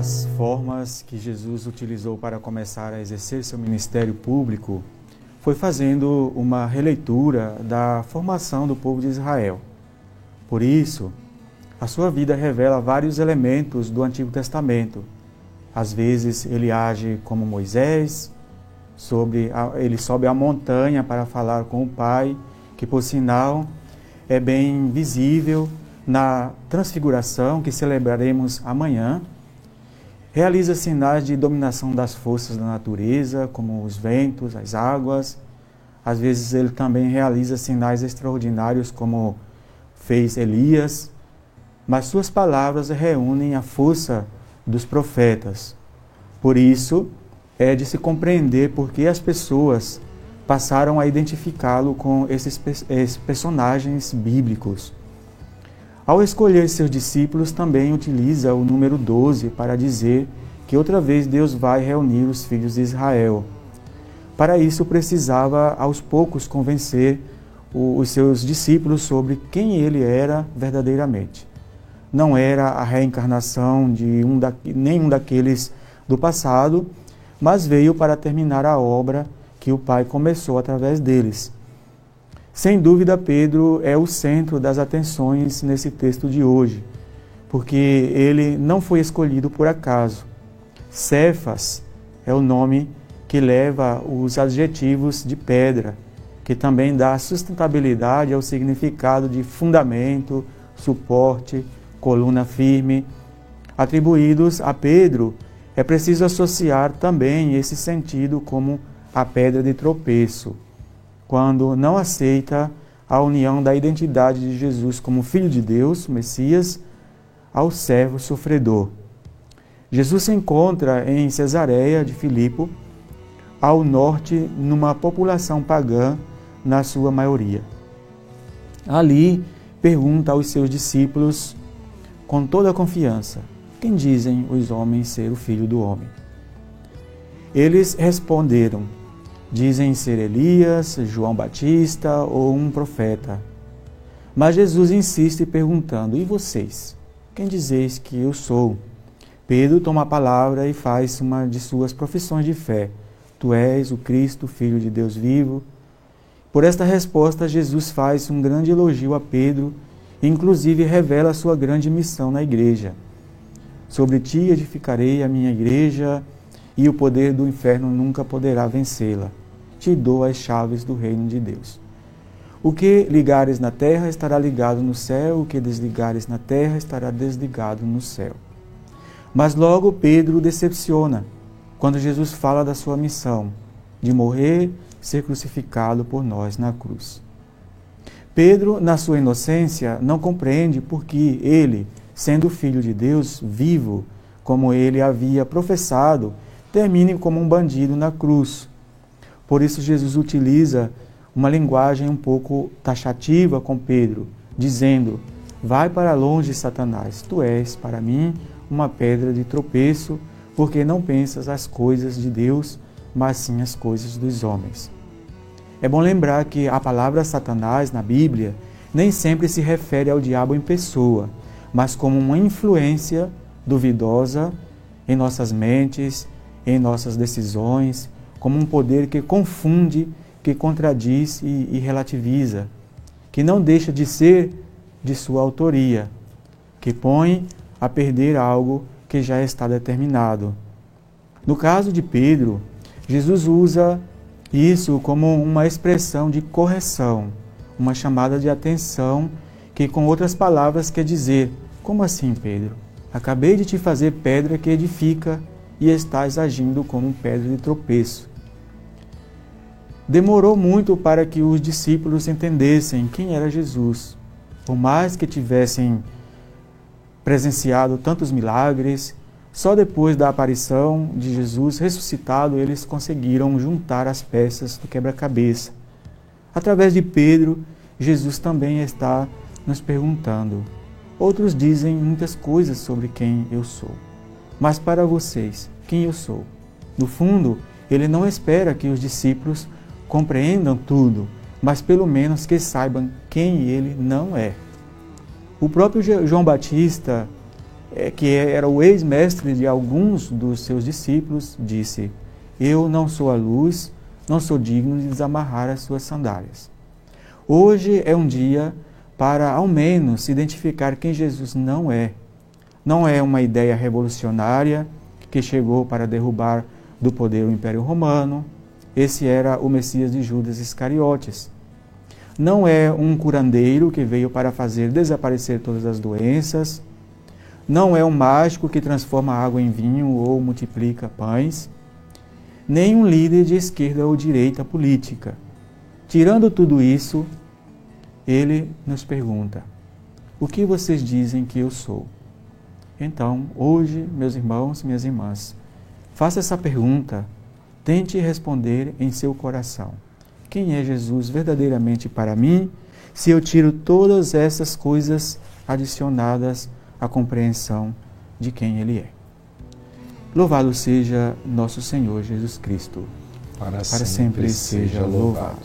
das formas que Jesus utilizou para começar a exercer seu ministério público foi fazendo uma releitura da formação do povo de Israel. Por isso, a sua vida revela vários elementos do Antigo Testamento. Às vezes ele age como Moisés, sobre a, ele sobe a montanha para falar com o Pai, que por sinal é bem visível na transfiguração que celebraremos amanhã. Realiza sinais de dominação das forças da natureza, como os ventos, as águas. Às vezes ele também realiza sinais extraordinários, como fez Elias. Mas suas palavras reúnem a força dos profetas. Por isso, é de se compreender por que as pessoas passaram a identificá-lo com esses, esses, personagens bíblicos. Ao escolher seus discípulos, também utiliza o número 12 para dizer que outra vez Deus vai reunir os filhos de Israel. Para isso, precisava aos poucos convencer os seus discípulos sobre quem ele era verdadeiramente. Não era a reencarnação de um da, nenhum daqueles do passado, mas veio para terminar a obra que o Pai começou através deles. Sem dúvida, Pedro é o centro das atenções nesse texto de hoje, porque ele não foi escolhido por acaso. Cefas é o nome que leva os adjetivos de pedra, que também dá sustentabilidade ao significado de fundamento, suporte, coluna firme, atribuídos a Pedro é preciso associar também esse sentido como a pedra de tropeço, quando não aceita a união da identidade de Jesus como Filho de Deus, Messias, ao servo sofredor. Jesus se encontra em Cesareia de Filipe, ao norte, numa população pagã, na sua maioria. Ali, pergunta aos seus discípulos, com toda a confiança: quem dizem os homens ser o filho do homem? Eles responderam: Dizem ser Elias, João Batista ou um profeta. Mas Jesus insiste perguntando: E vocês? Quem dizeis que eu sou? Pedro toma a palavra e faz uma de suas profissões de fé: Tu és o Cristo, Filho de Deus vivo. Por esta resposta, Jesus faz um grande elogio a Pedro e, inclusive, revela sua grande missão na igreja. Sobre ti edificarei a minha igreja, e o poder do inferno nunca poderá vencê-la. Te dou as chaves do reino de Deus. O que ligares na terra estará ligado no céu, o que desligares na terra estará desligado no céu. Mas logo Pedro decepciona quando Jesus fala da sua missão de morrer, ser crucificado por nós na cruz. Pedro, na sua inocência, não compreende por que ele, sendo filho de Deus vivo, como ele havia professado, termine como um bandido na cruz. Por isso, Jesus utiliza uma linguagem um pouco taxativa com Pedro, dizendo: Vai para longe, Satanás, tu és para mim uma pedra de tropeço, porque não pensas as coisas de Deus, mas sim as coisas dos homens. É bom lembrar que a palavra Satanás na Bíblia nem sempre se refere ao diabo em pessoa, mas como uma influência duvidosa em nossas mentes, em nossas decisões, como um poder que confunde, que contradiz e, e relativiza, que não deixa de ser de sua autoria, que põe a perder algo que já está determinado. No caso de Pedro, Jesus usa isso como uma expressão de correção, uma chamada de atenção que com outras palavras quer dizer: Como assim, Pedro? Acabei de te fazer pedra que edifica e estás agindo como pedra de tropeço. Demorou muito para que os discípulos entendessem quem era Jesus. Por mais que tivessem presenciado tantos milagres, só depois da aparição de Jesus ressuscitado eles conseguiram juntar as peças do quebra-cabeça. Através de Pedro, Jesus também está nos perguntando. Outros dizem muitas coisas sobre quem eu sou. Mas para vocês, quem eu sou? No fundo, ele não espera que os discípulos compreendam tudo, mas pelo menos que saibam quem ele não é. O próprio João Batista é, que era o ex-mestre de alguns dos seus discípulos, disse: Eu não sou a luz, não sou digno de desamarrar as suas sandálias. Hoje é um dia para, ao menos, identificar quem Jesus não é. Não é uma ideia revolucionária que chegou para derrubar do poder o Império Romano. Esse era o Messias de Judas Iscariotes. Não é um curandeiro que veio para fazer desaparecer todas as doenças não é um mágico que transforma água em vinho ou multiplica pães, nem um líder de esquerda ou direita política. Tirando tudo isso, ele nos pergunta: O que vocês dizem que eu sou? Então, hoje, meus irmãos, minhas irmãs, faça essa pergunta, tente responder em seu coração. Quem é Jesus verdadeiramente para mim, se eu tiro todas essas coisas adicionadas a compreensão de quem Ele é. Louvado seja nosso Senhor Jesus Cristo. Para, Para sempre, sempre, seja louvado.